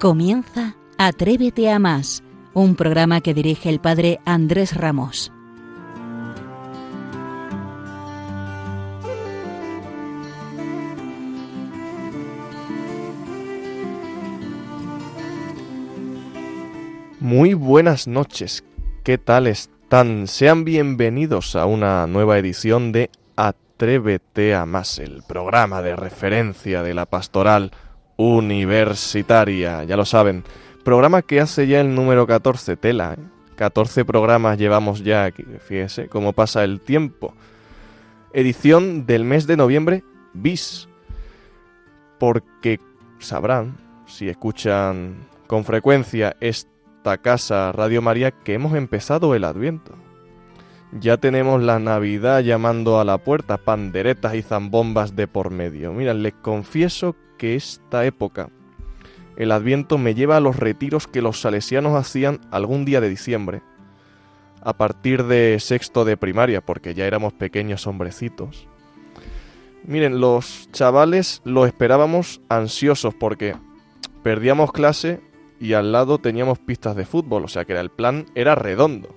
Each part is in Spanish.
Comienza Atrévete a más, un programa que dirige el padre Andrés Ramos. Muy buenas noches, ¿qué tal están? Sean bienvenidos a una nueva edición de Atrévete a más, el programa de referencia de la pastoral universitaria, ya lo saben. Programa que hace ya el número 14, tela, 14 ¿eh? programas llevamos ya aquí, fíjese cómo pasa el tiempo. Edición del mes de noviembre, bis. Porque sabrán, si escuchan con frecuencia esta casa Radio María, que hemos empezado el Adviento. Ya tenemos la Navidad llamando a la puerta, panderetas y zambombas de por medio. Mira, les confieso que esta época, el Adviento, me lleva a los retiros que los salesianos hacían algún día de diciembre, a partir de sexto de primaria, porque ya éramos pequeños hombrecitos. Miren, los chavales lo esperábamos ansiosos porque perdíamos clase y al lado teníamos pistas de fútbol, o sea que el plan era redondo.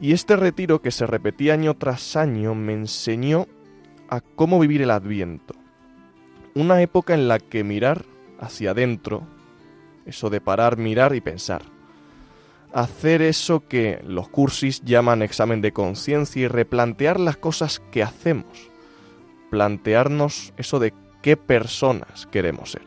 Y este retiro que se repetía año tras año me enseñó a cómo vivir el Adviento una época en la que mirar hacia adentro, eso de parar, mirar y pensar, hacer eso que los cursis llaman examen de conciencia y replantear las cosas que hacemos, plantearnos eso de qué personas queremos ser.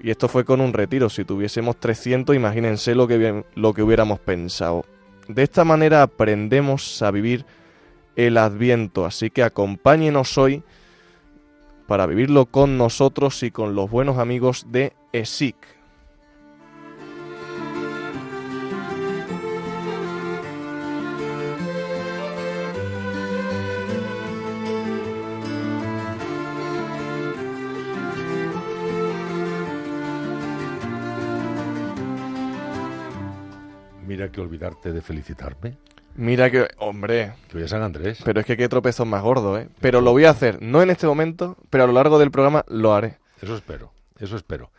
Y esto fue con un retiro, si tuviésemos 300, imagínense lo que, lo que hubiéramos pensado. De esta manera aprendemos a vivir el adviento, así que acompáñenos hoy para vivirlo con nosotros y con los buenos amigos de ESIC. Mira que olvidarte de felicitarme. Mira que, hombre. Que voy a San Andrés. Pero es que qué tropezón más gordo, ¿eh? Pero lo voy a hacer, no en este momento, pero a lo largo del programa lo haré. Eso espero, eso espero.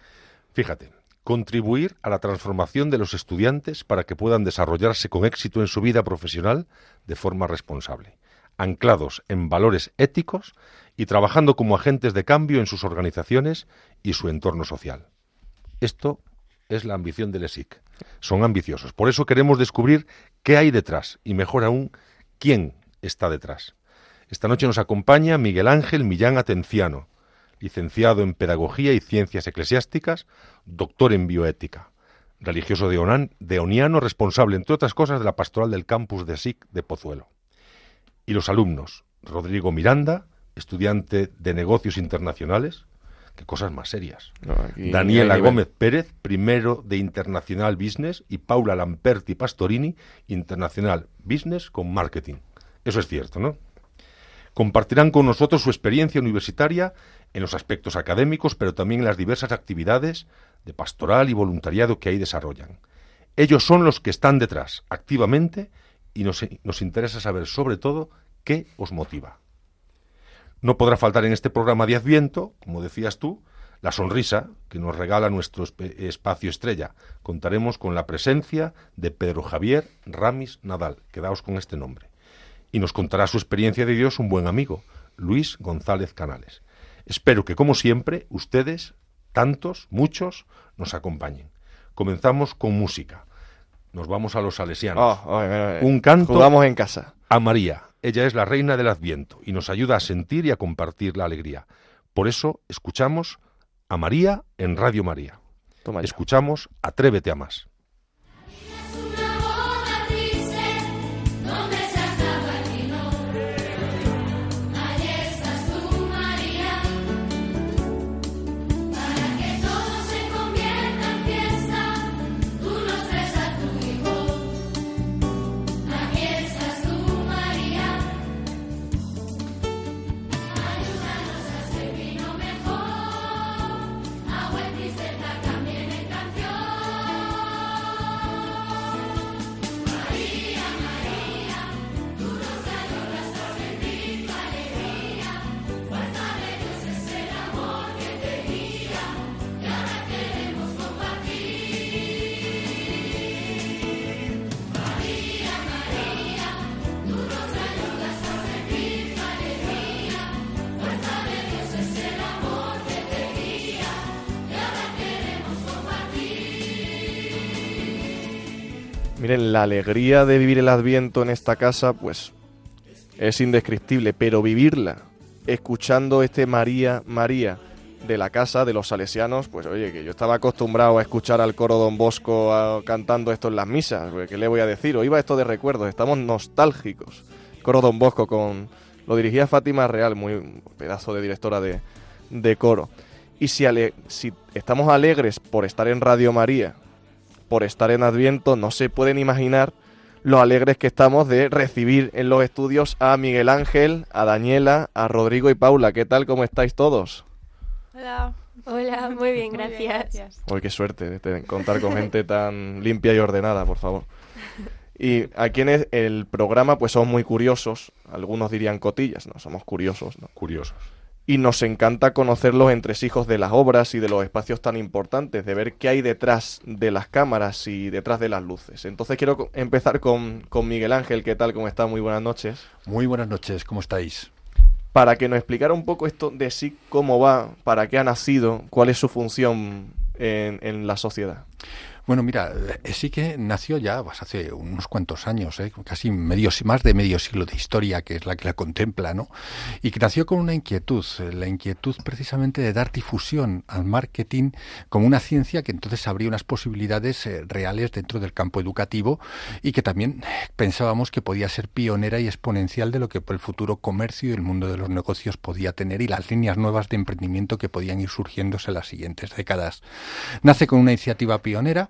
Fíjate, contribuir a la transformación de los estudiantes para que puedan desarrollarse con éxito en su vida profesional de forma responsable, anclados en valores éticos y trabajando como agentes de cambio en sus organizaciones y su entorno social. Esto es la ambición del ESIC. Son ambiciosos. Por eso queremos descubrir qué hay detrás y, mejor aún, quién está detrás. Esta noche nos acompaña Miguel Ángel Millán Atenciano, licenciado en Pedagogía y Ciencias Eclesiásticas, doctor en Bioética, religioso de, deoniano, responsable, entre otras cosas, de la pastoral del campus de SIC de Pozuelo. Y los alumnos, Rodrigo Miranda, estudiante de Negocios Internacionales, qué cosas más serias. Daniela Gómez Pérez, primero de Internacional Business, y Paula Lamperti Pastorini, Internacional Business con Marketing. Eso es cierto, ¿no? Compartirán con nosotros su experiencia universitaria en los aspectos académicos, pero también en las diversas actividades de pastoral y voluntariado que ahí desarrollan. Ellos son los que están detrás, activamente, y nos, nos interesa saber sobre todo qué os motiva. No podrá faltar en este programa de Adviento, como decías tú, la sonrisa que nos regala nuestro espacio estrella. Contaremos con la presencia de Pedro Javier Ramis Nadal, quedaos con este nombre. Y nos contará su experiencia de Dios un buen amigo, Luis González Canales. Espero que, como siempre, ustedes, tantos, muchos, nos acompañen. Comenzamos con música. Nos vamos a los salesianos. Oh, un canto Jugamos en casa. a María. Ella es la reina del Adviento y nos ayuda a sentir y a compartir la alegría. Por eso escuchamos a María en Radio María. Escuchamos Atrévete a más. La alegría de vivir el Adviento en esta casa, pues es indescriptible, pero vivirla escuchando este María, María de la casa de los salesianos, pues oye, que yo estaba acostumbrado a escuchar al coro Don Bosco cantando esto en las misas, pues, ¿qué le voy a decir? O iba esto de recuerdos, estamos nostálgicos. Coro Don Bosco con... Lo dirigía Fátima Real, muy pedazo de directora de, de coro. Y si estamos alegres por estar en Radio María, por estar en Adviento, no se pueden imaginar lo alegres que estamos de recibir en los estudios a Miguel Ángel, a Daniela, a Rodrigo y Paula. ¿Qué tal? ¿Cómo estáis todos? Hola. Hola, muy bien, gracias. Uy, qué suerte de contar con gente tan limpia y ordenada, por favor. Y aquí en el programa, pues somos muy curiosos. Algunos dirían cotillas, no, somos curiosos, ¿no? Curiosos y nos encanta conocer los entresijos de las obras y de los espacios tan importantes, de ver qué hay detrás de las cámaras y detrás de las luces. Entonces quiero empezar con, con Miguel Ángel, ¿qué tal? ¿Cómo está? Muy buenas noches. Muy buenas noches, ¿cómo estáis? Para que nos explicara un poco esto de sí, cómo va, para qué ha nacido, cuál es su función en, en la sociedad. Bueno, mira, eh, sí que nació ya pues, hace unos cuantos años, ¿eh? casi medio, más de medio siglo de historia, que es la que la contempla, ¿no? Y que nació con una inquietud, eh, la inquietud precisamente de dar difusión al marketing como una ciencia que entonces abría unas posibilidades reales dentro del campo educativo y que también pensábamos que podía ser pionera y exponencial de lo que el futuro comercio y el mundo de los negocios podía tener y las líneas nuevas de emprendimiento que podían ir surgiéndose en las siguientes décadas. Nace con una iniciativa pionera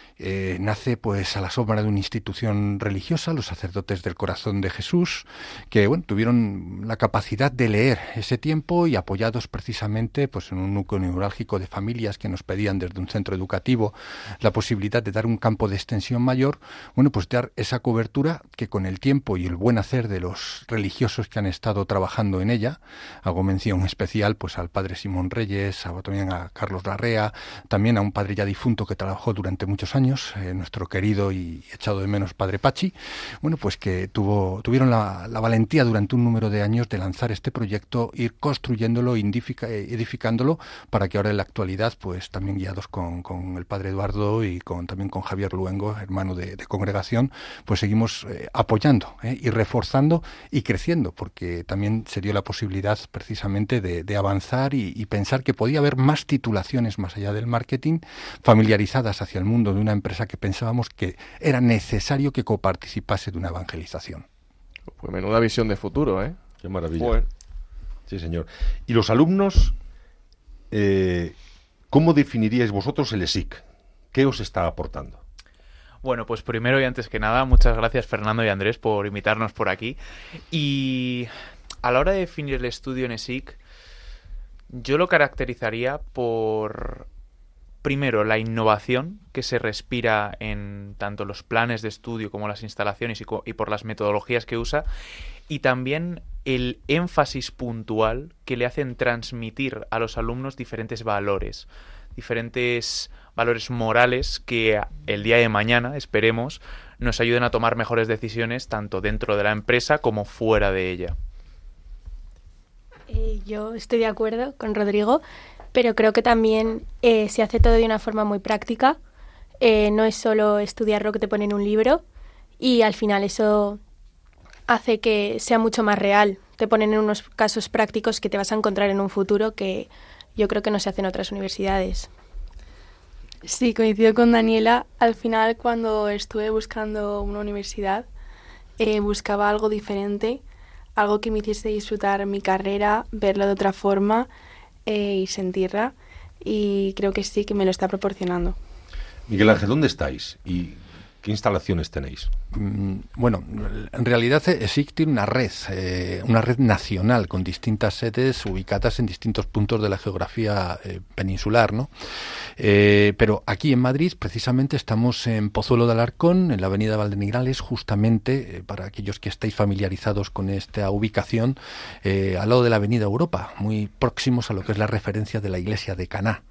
eh, nace pues a la sombra de una institución religiosa, los sacerdotes del corazón de Jesús, que bueno, tuvieron la capacidad de leer ese tiempo y apoyados precisamente pues en un núcleo neurálgico de familias que nos pedían desde un centro educativo la posibilidad de dar un campo de extensión mayor, bueno, pues dar esa cobertura que con el tiempo y el buen hacer de los religiosos que han estado trabajando en ella, hago mención especial pues al padre Simón Reyes, también a Carlos Larrea, también a un padre ya difunto que trabajó durante muchos años eh, nuestro querido y echado de menos padre Pachi, bueno, pues que tuvo, tuvieron la, valentía durante un número de años de lanzar este proyecto, ir construyéndolo, eh, edificándolo, para que ahora en la actualidad, pues también guiados con, el padre Eduardo y con, también con Javier Luengo, hermano de, congregación, pues seguimos eh, apoyando y reforzando y creciendo, porque también se dio la posibilidad precisamente de, avanzar y, y pensar que podía haber más titulaciones más allá del marketing, familiarizadas hacia el mundo de una empresa que pensábamos que era necesario que coparticipase de una evangelización. Pues menuda visión de futuro, ¿eh? Qué maravilla. Sí, señor. ¿Y los alumnos, eh, cómo definiríais vosotros el ESIC? ¿Qué os está aportando? Bueno, pues primero y antes que nada, muchas gracias Fernando y Andrés por invitarnos por aquí. Y a la hora de definir el estudio en ESIC, yo lo caracterizaría por primero, la innovación que se respira en tanto los planes de estudio como las instalaciones y, por las metodologías que usa, y también el énfasis puntual que le hacen transmitir a los alumnos diferentes valores, diferentes valores morales que el día de mañana, esperemos, nos ayuden a tomar mejores decisiones tanto dentro de la empresa como fuera de ella. Eh, yo estoy de acuerdo con Rodrigo pero creo que también eh, se hace todo de una forma muy práctica. Eh, no es solo estudiar lo que te pone en un libro y al final eso hace que sea mucho más real. Te ponen en unos casos prácticos que te vas a encontrar en un futuro que yo creo que no se hace en otras universidades. Sí, coincido con Daniela. Al final, cuando estuve buscando una universidad, eh, buscaba algo diferente, algo que me hiciese disfrutar mi carrera, verlo de otra forma eh, y sentirla y creo que sí que me lo está proporcionando. Miguel Ángel, ¿dónde estáis? ¿Y ¿Qué instalaciones tenéis? Mm, bueno, en realidad existe una red, eh, una red nacional con distintas sedes ubicadas en distintos puntos de la geografía eh, peninsular, ¿no? Eh, pero aquí en Madrid, precisamente, estamos en Pozuelo de Alarcón, en la avenida Valdenegrales, justamente, para aquellos que estéis familiarizados con esta ubicación, al lado de la avenida Europa, muy próximos a lo que es la referencia de la iglesia de Caná,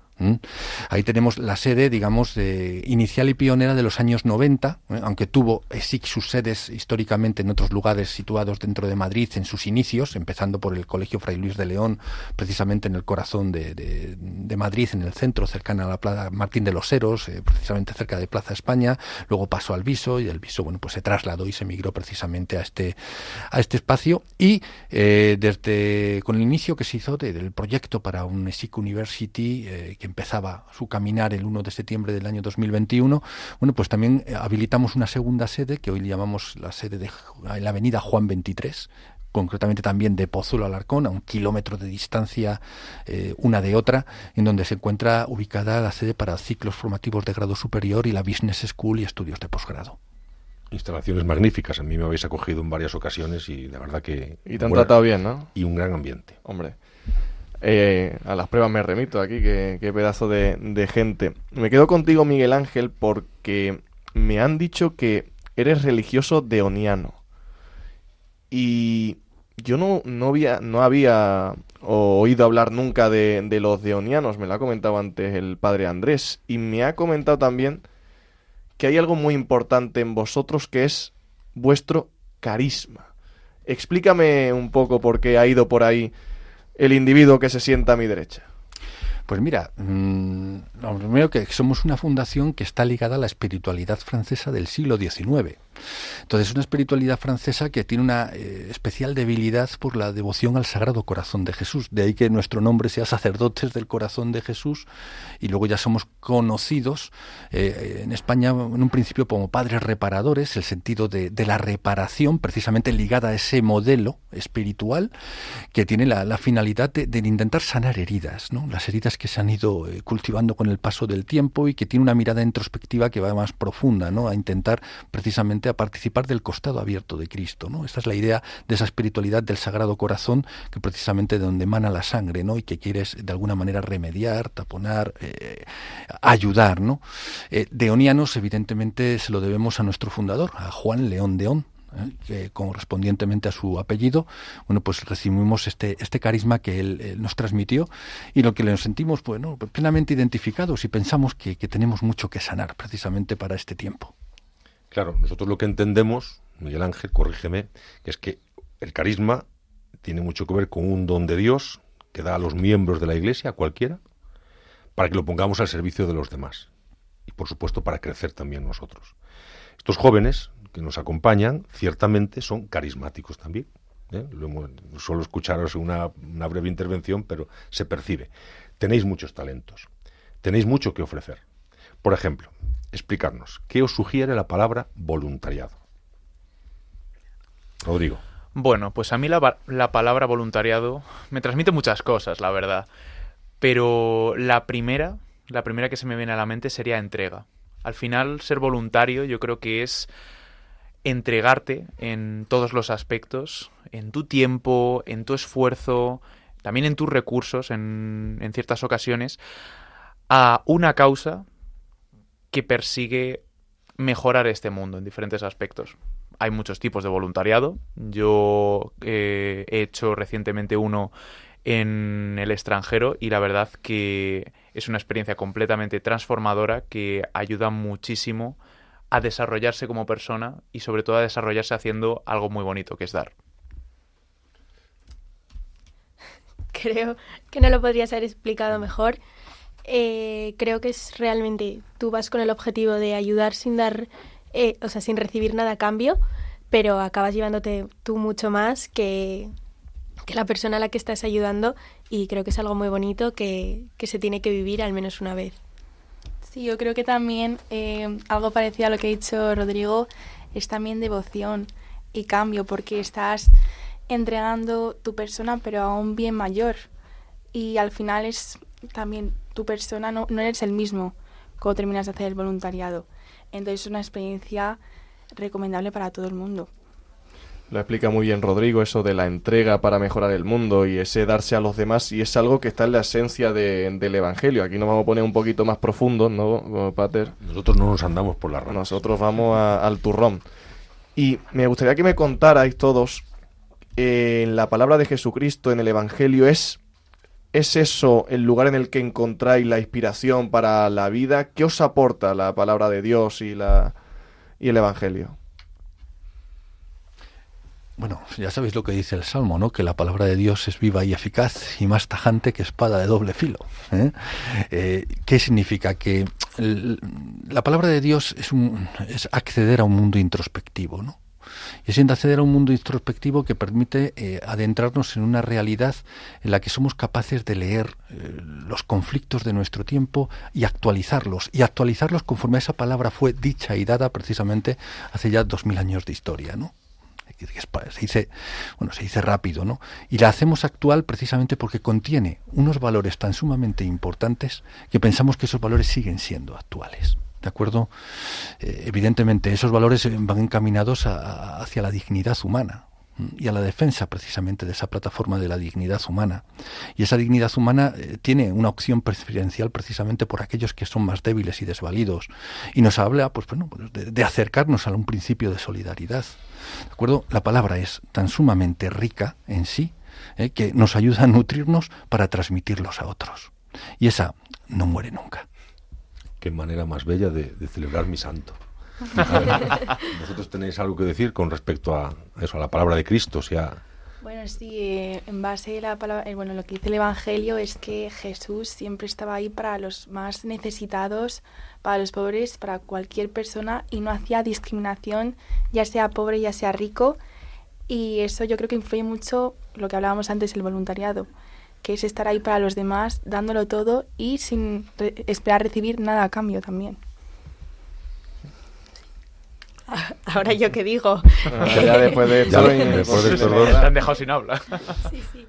Ahí tenemos la sede, digamos, inicial y pionera de los años 90, ¿eh? aunque tuvo ESIC sus sedes históricamente en otros lugares situados dentro de Madrid en sus inicios, empezando por el Colegio Fray Luis de León, precisamente en el corazón de, Madrid, en el centro, cercana a la Plaza Martín de los Heros, eh, precisamente cerca de Plaza España. Luego pasó al Viso y el Viso, bueno, pues se trasladó y se migró precisamente a este, a este espacio. Y eh, desde con el inicio que se hizo del proyecto para un ESIC University, que empezaba su caminar el 1 de septiembre del año 2021, bueno, pues también eh, habilitamos una segunda sede que hoy llamamos la sede de en la avenida Juan 23, concretamente también de Pozuelo Alarcón, a un kilómetro de distancia eh, una de otra, en donde se encuentra ubicada la sede para ciclos formativos de grado superior y la Business School y estudios de posgrado. Instalaciones magníficas, a mí me habéis acogido en varias ocasiones y de verdad que... Y te han tratado bien, ¿no? Y un gran ambiente. Hombre. Eh, a las pruebas me remito aquí, qué, pedazo de, gente. Me quedo contigo, Miguel Ángel, porque me han dicho que eres religioso deoniano. Y yo no, no, había, no había oído hablar nunca de, de los deonianos, me lo ha comentado antes el padre Andrés. Y me ha comentado también que hay algo muy importante en vosotros que es vuestro carisma. Explícame un poco por qué ha ido por ahí el individuo que se sienta a mi derecha? Pues mira, mmm, lo primero que somos una fundación que está ligada a la espiritualidad francesa del siglo XIX. Entonces, una espiritualidad francesa que tiene una eh, especial debilidad por la devoción al Sagrado Corazón de Jesús. De ahí que nuestro nombre sea sacerdotes del Corazón de Jesús y luego ya somos conocidos eh, en España en un principio como padres reparadores, el sentido de, la reparación precisamente ligada a ese modelo espiritual que tiene la, finalidad de, intentar sanar heridas, las heridas que se han ido eh, cultivando con el paso del tiempo y que tiene una mirada introspectiva que va más profunda, ¿no? a intentar precisamente a participar del costado abierto de Cristo. ¿no? Esta es la idea de esa espiritualidad del Sagrado Corazón, que precisamente de donde emana la sangre, ¿no? y que quieres de alguna manera remediar, taponar, eh, ayudar. ¿no? Eh, Deonianos, evidentemente, se lo debemos a nuestro fundador, a Juan León Deón, ¿eh? que correspondientemente a su apellido, bueno, pues recibimos este, este carisma que él, nos transmitió y lo que le sentimos, bueno, plenamente identificados y pensamos que tenemos mucho que sanar precisamente para este tiempo. Claro, nosotros lo que entendemos, Miguel Ángel, corrígeme, es que el carisma tiene mucho que ver con un don de Dios que da a los miembros de la Iglesia, a cualquiera, para que lo pongamos al servicio de los demás. Y por supuesto para crecer también nosotros. Estos jóvenes que nos acompañan, ciertamente son carismáticos también. ¿eh? suelo escucharos una, una breve intervención, pero se percibe. Tenéis muchos talentos, tenéis mucho que ofrecer. Por ejemplo, explicarnos, ¿qué os sugiere la palabra voluntariado? Rodrigo. Bueno, pues a mí la, la, palabra voluntariado me transmite muchas cosas, la verdad. Pero la primera, la primera que se me viene a la mente sería entrega. Al final, ser voluntario yo creo que es entregarte en todos los aspectos, en tu tiempo, en tu esfuerzo, también en tus recursos en, en ciertas ocasiones, a una causa que persigue mejorar este mundo en diferentes aspectos. Hay muchos tipos de voluntariado. Yo eh, he hecho recientemente uno en el extranjero y la verdad que es una experiencia completamente transformadora que ayuda muchísimo a desarrollarse como persona y sobre todo a desarrollarse haciendo algo muy bonito que es dar. Creo que no lo podrías haber explicado mejor. Eh, creo que es realmente, tú vas con el objetivo de ayudar sin dar, eh, o sea, sin recibir nada a cambio, pero acabas llevándote tú mucho más que, que la persona a la que estás ayudando y creo que es algo muy bonito que, que se tiene que vivir al menos una vez. Sí, yo creo que también eh, algo parecido a lo que ha dicho Rodrigo es también devoción y cambio, porque estás entregando tu persona pero a un bien mayor y al final es también tu persona no, no eres el mismo cuando terminas de hacer el voluntariado. Entonces es una experiencia recomendable para todo el mundo. Lo explica muy bien Rodrigo, eso de la entrega para mejorar el mundo y ese darse a los demás, y es algo que está en la esencia del Evangelio. Aquí nos vamos a poner un poquito más profundo, ¿no, Pater? Nosotros no nos andamos por la ramas. Nosotros vamos al turrón. Y me gustaría que me contarais todos, eh, en la palabra de Jesucristo en el Evangelio es ¿Es eso el lugar en el que encontráis la inspiración para la vida? ¿Qué os aporta la palabra de Dios y, la, y el Evangelio? Bueno, ya sabéis lo que dice el Salmo, ¿no? Que la palabra de Dios es viva y eficaz y más tajante que espada de doble filo. ¿eh? Eh, qué significa? Que la palabra de Dios es, un, es acceder a un mundo introspectivo, ¿no? y siendo acceder a un mundo introspectivo que permite eh, adentrarnos en una realidad en la que somos capaces de leer los conflictos de nuestro tiempo y actualizarlos, y actualizarlos conforme esa palabra fue dicha y dada precisamente hace ya dos mil años de historia, ¿no? Se dice bueno se dice rápido no y la hacemos actual precisamente porque contiene unos valores tan sumamente importantes que pensamos que esos valores siguen siendo actuales ¿De acuerdo? Eh, evidentemente, esos valores van encaminados hacia la dignidad humana y a la defensa precisamente de esa plataforma de la dignidad humana. Y esa dignidad humana eh, tiene una opción preferencial precisamente por aquellos que son más débiles y desvalidos. Y nos habla pues, bueno, pues, de, acercarnos a un principio de solidaridad. ¿De acuerdo? La palabra es tan sumamente rica en sí eh, que nos ayuda a nutrirnos para transmitirlos a otros. Y esa no muere nunca qué manera más bella de, celebrar mi santo. ¿Vosotros tenéis algo que decir con respecto a eso, a la palabra de Cristo? Bueno, sí, eh, en base a la palabra, eh, bueno, lo que dice el Evangelio es que Jesús siempre estaba ahí para los más necesitados, para los pobres, para cualquier persona y no hacía discriminación, ya sea pobre, ya sea rico. Y eso yo creo que influye mucho lo que hablábamos antes, el voluntariado que es estar ahí para los demás, dándolo todo y sin esperar recibir nada a cambio también. Ahora yo qué digo. ya después de han dejado sin habla. sí, sí.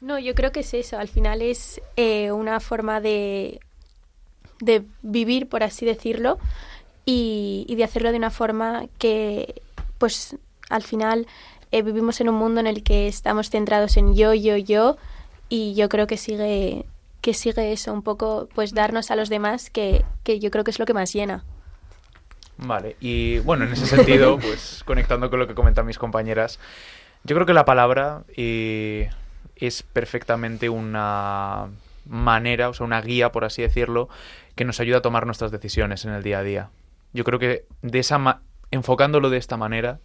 No, yo creo que es eso. Al final es eh, una forma de, de vivir, por así decirlo, y, y, de hacerlo de una forma que, pues, al final eh, vivimos en un mundo en el que estamos centrados en yo, yo, yo, y yo creo que sigue que sigue eso un poco pues darnos a los demás que, yo creo que es lo que más llena vale y bueno en ese sentido pues conectando con lo que comentan mis compañeras yo creo que la palabra eh, es perfectamente una manera o sea una guía por así decirlo que nos ayuda a tomar nuestras decisiones en el día a día yo creo que de esa enfocándolo de esta manera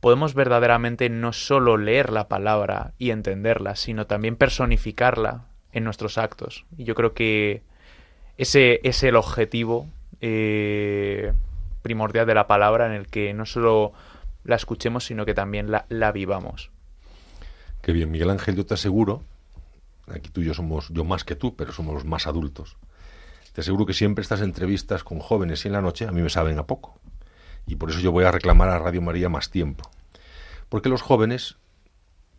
podemos verdaderamente no solo leer la palabra y entenderla, sino también personificarla en nuestros actos. Y yo creo que ese es el objetivo eh, primordial de la palabra en el que no solo la escuchemos, sino que también la, la vivamos. Qué bien, Miguel Ángel, yo te aseguro, aquí tú y yo somos, yo más que tú, pero somos los más adultos. Te aseguro que siempre estas entrevistas con jóvenes y en la noche a mí me saben a poco. Y por eso yo voy a reclamar a Radio María más tiempo. Porque los jóvenes,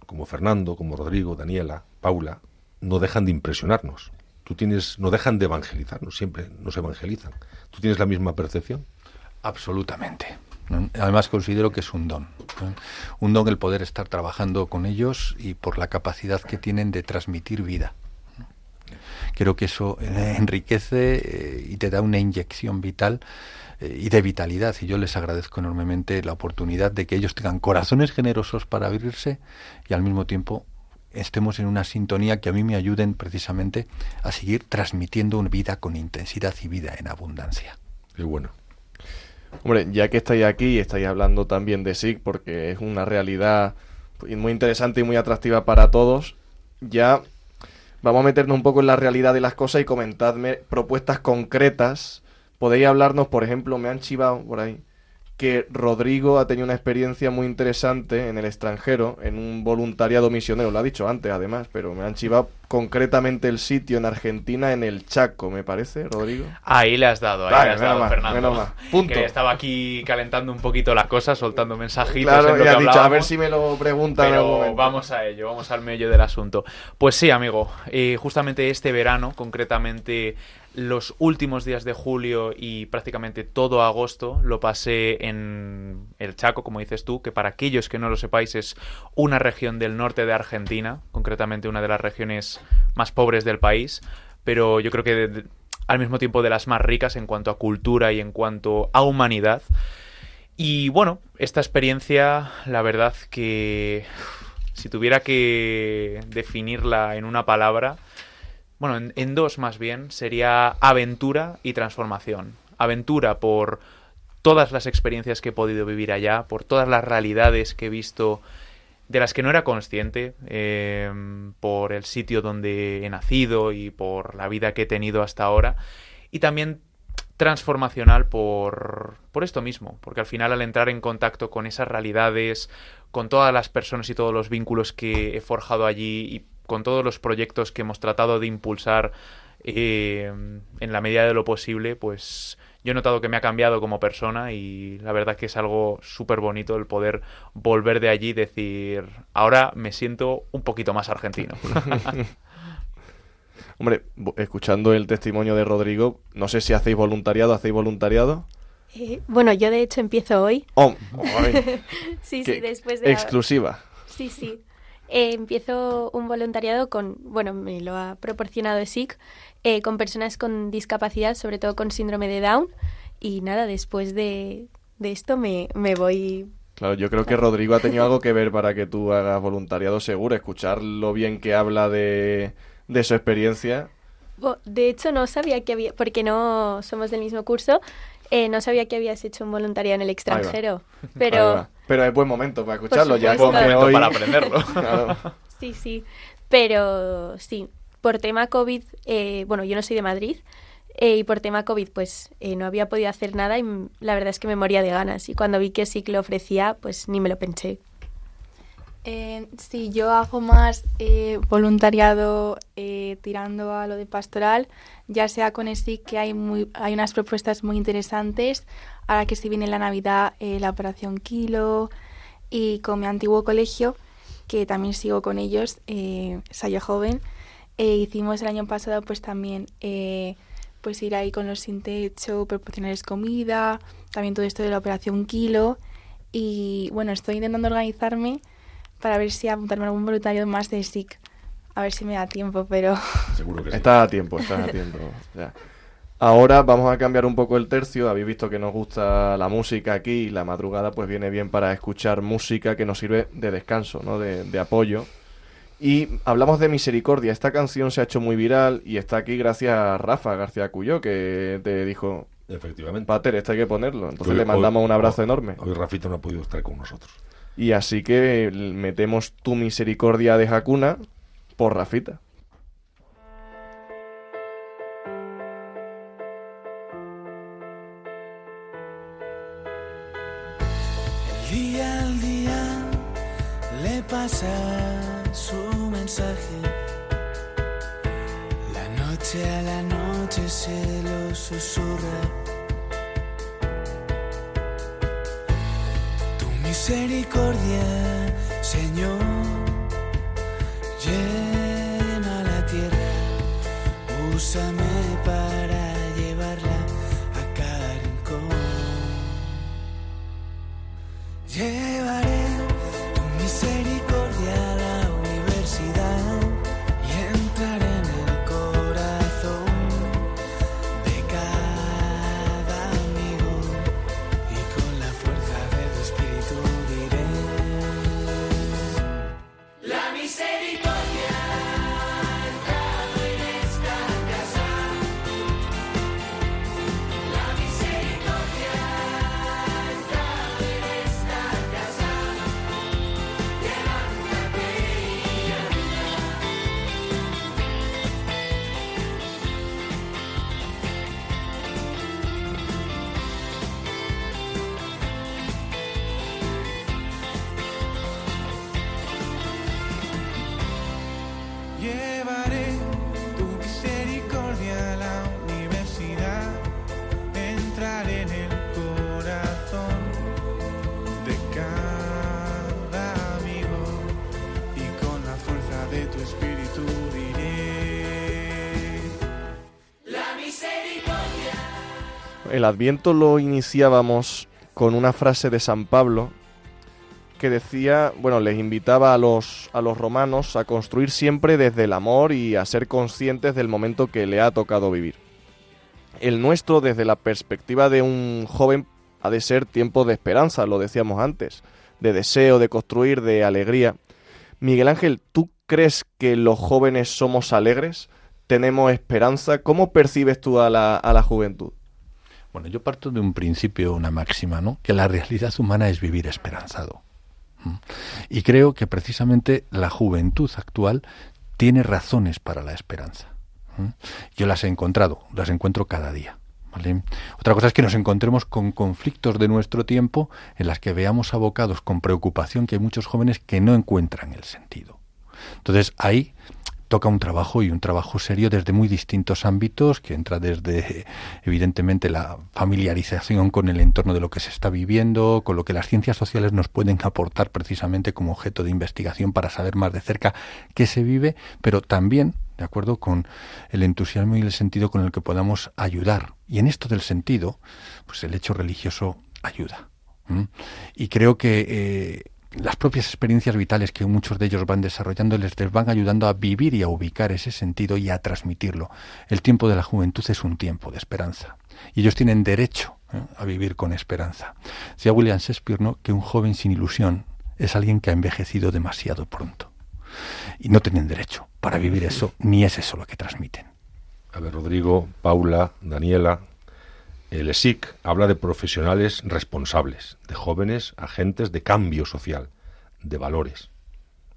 como Fernando, como Rodrigo, Daniela, Paula, no dejan de impresionarnos. Tú tienes, no dejan de evangelizarnos, siempre nos evangelizan. ¿Tú tienes la misma percepción? Absolutamente. Además considero que es un don. Un don el poder estar trabajando con ellos y por la capacidad que tienen de transmitir vida. Creo que eso eh, enriquece eh, y te da una inyección vital eh, y de vitalidad. Y yo les agradezco enormemente la oportunidad de que ellos tengan corazones generosos para abrirse y al mismo tiempo estemos en una sintonía que a mí me ayuden precisamente a seguir transmitiendo una vida con intensidad y vida en abundancia. Qué bueno. Hombre, ya que estáis aquí y estáis hablando también de SIG, porque es una realidad muy interesante y muy atractiva para todos, ya vamos a meternos un poco en la realidad de las cosas y comentadme propuestas concretas. Podéis hablarnos, por ejemplo, me han chivado por ahí, que Rodrigo ha tenido una experiencia muy interesante en el extranjero, en un voluntariado misionero, lo ha dicho antes además, pero me han chivado concretamente el sitio en Argentina, en el Chaco, me parece, Rodrigo. Ahí le has dado, ahí le has dado, Fernando. Punto. Que estaba aquí calentando un poquito la cosa, soltando mensajitos. Claro, en lo dicho, a ver si me lo preguntan. Pero vamos a ello, vamos al medio del asunto. Pues sí, amigo, eh, justamente este verano, concretamente los últimos días de julio y prácticamente todo agosto lo pasé en el Chaco, como dices tú, que para aquellos que no lo sepáis es una región del norte de Argentina, concretamente una de las regiones más pobres del país, pero yo creo que al mismo tiempo de las más ricas en cuanto a cultura y en cuanto a humanidad. Y bueno, esta experiencia, la verdad que si tuviera que definirla en una palabra, bueno, en, dos más bien, sería aventura y transformación. Aventura por todas las experiencias que he podido vivir allá, por todas las realidades que he visto de las que no era consciente, eh, por el sitio donde he nacido y por la vida que he tenido hasta ahora, y también transformacional por, por esto mismo, porque al final al entrar en contacto con esas realidades, con todas las personas y todos los vínculos que he forjado allí y con todos los proyectos que hemos tratado de impulsar eh, en la medida de lo posible, pues yo he notado que me ha cambiado como persona y la verdad que es algo súper bonito el poder volver de allí y decir, ahora me siento un poquito más argentino. Hombre, escuchando el testimonio de Rodrigo, no sé si hacéis voluntariado, ¿hacéis voluntariado? Eh, bueno, yo de hecho empiezo hoy. Oh, sí, sí, después de... Exclusiva. Sí, sí. Eh, empiezo un voluntariado con, bueno, me lo ha proporcionado SIC, eh, con personas con discapacidad, sobre todo con síndrome de Down. Y nada, después de, de esto me, me voy Claro, yo creo que Rodrigo ha tenido algo que ver para que tú hagas voluntariado seguro, escuchar lo bien que habla de, de su experiencia. De hecho, no sabía que había, porque no somos del mismo curso, eh, no sabía que habías hecho un voluntariado en el extranjero. Pero, pero es buen momento para escucharlo, ya es buen momento para aprenderlo. Sí, sí. Pero sí, por tema COVID, eh, bueno, yo no soy de Madrid, eh, y por tema COVID, pues eh, no había podido hacer nada y la verdad es que me moría de ganas. Y cuando vi que sí que lo ofrecía, pues ni me lo pensé. Eh, sí, yo hago más eh, voluntariado tirando a lo de pastoral, ya sea con ESIC, que hay, muy, hay unas propuestas muy interesantes, ahora que se viene la Navidad, la Operación Kilo, y con mi antiguo colegio, que también sigo con ellos, Sayo Joven, hicimos el año pasado pues también pues ir ahí con los sin techo, proporcionarles comida, también todo esto de la operación Kilo. Y bueno, estoy intentando organizarme para ver si apuntarme a algún voluntario más de SIC. A ver si me da tiempo, pero... Seguro que sí. Está a tiempo, está a tiempo. Ahora vamos a cambiar un poco el tercio. Habéis visto que nos gusta la música aquí y la madrugada pues viene bien para escuchar música que nos sirve de descanso, ¿no? de, de apoyo. Y hablamos de Misericordia. Esta canción se ha hecho muy viral y está aquí gracias a Rafa García Cuyo, que te dijo... Efectivamente. Pater, este hay que ponerlo. Entonces le mandamos un abrazo enorme. Hoy Rafito no ha podido estar con nosotros. Y así que metemos tu Misericordia de Hakuna por Rafita. Le pasa su mensaje. La noche a la noche se lo susurra. Misericordia, Señor, El Adviento lo iniciábamos con una frase de San Pablo que decía, bueno, les invitaba a los, a los romanos a construir siempre desde el amor y a ser conscientes del momento que le ha tocado vivir. El nuestro, desde la perspectiva de un joven, ha de ser tiempo de esperanza, lo decíamos antes, de deseo, de construir, de alegría. Miguel Ángel, ¿tú crees que los jóvenes somos alegres? tenemos esperanza. ¿Cómo percibes tú a la, a la juventud? Bueno, yo parto de un principio, una máxima, ¿no? Que la realidad humana es vivir esperanzado. ¿Mm? Y creo que precisamente la juventud actual tiene razones para la esperanza. ¿Mm? Yo las he encontrado, las encuentro cada día. Otra cosa es que nos encontremos con conflictos de nuestro tiempo en las que veamos abocados con preocupación que hay muchos jóvenes que no encuentran el sentido. Entonces ahí toca un trabajo y un trabajo serio desde muy distintos ámbitos, que entra desde, evidentemente, la familiarización con el entorno de lo que se está viviendo, con lo que las ciencias sociales nos pueden aportar precisamente como objeto de investigación para saber más de cerca qué se vive, pero también, de acuerdo, con el entusiasmo y el sentido con el que podamos ayudar. Y en esto del sentido, pues el hecho religioso ayuda. Y creo que eh, las propias experiencias vitales que muchos de ellos van desarrollando les, van ayudando a vivir y a ubicar ese sentido y a transmitirlo. El tiempo de la juventud es un tiempo de esperanza y ellos tienen derecho ¿eh? a vivir con esperanza. Decía William Shakespeare ¿no? que un joven sin ilusión es alguien que ha envejecido demasiado pronto y no tienen derecho para vivir eso, ni es eso lo que transmiten. A ver, Rodrigo, Paula, Daniela, el ESIC habla de profesionales responsables, de jóvenes agentes de cambio social, de valores.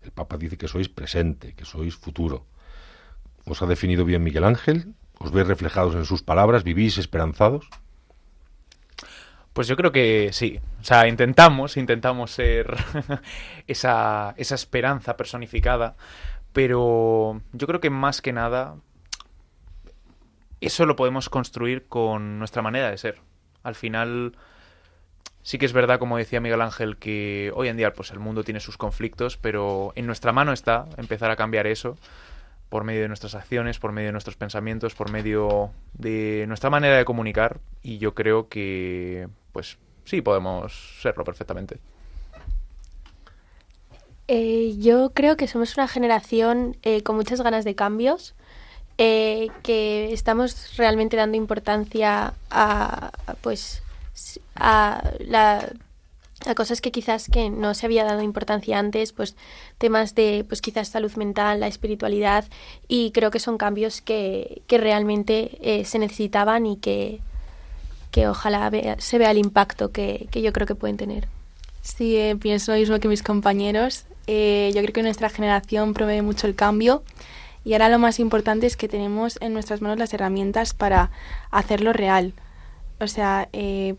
El Papa dice que sois presente, que sois futuro. ¿Os ha definido bien Miguel Ángel? ¿Os veis reflejados en sus palabras? ¿Vivís esperanzados? Pues yo creo que sí. O sea, intentamos, intentamos ser esa, esa esperanza personificada, pero yo creo que más que nada eso lo podemos construir con nuestra manera de ser. Al final, sí que es verdad, como decía Miguel Ángel, que hoy en día pues, el mundo tiene sus conflictos, pero en nuestra mano está empezar a cambiar eso por medio de nuestras acciones, por medio de nuestros pensamientos, por medio de nuestra manera de comunicar y yo creo que pues sí podemos serlo perfectamente. Eh, yo creo que somos una generación eh, con muchas ganas de cambios eh, que estamos realmente dando importancia a, pues a, la, a cosas que quizás que no se había dado importancia antes, pues temas de pues quizás salud mental, la espiritualidad y creo que son cambios que, que realmente eh, se necesitaban y que, que ojalá se vea el impacto que, que, yo creo que pueden tener. Sí, eh, pienso lo mismo que mis compañeros. yo creo que nuestra generación promueve mucho el cambio y ahora lo más importante es que tenemos en nuestras manos las herramientas para hacerlo real. O sea, eh,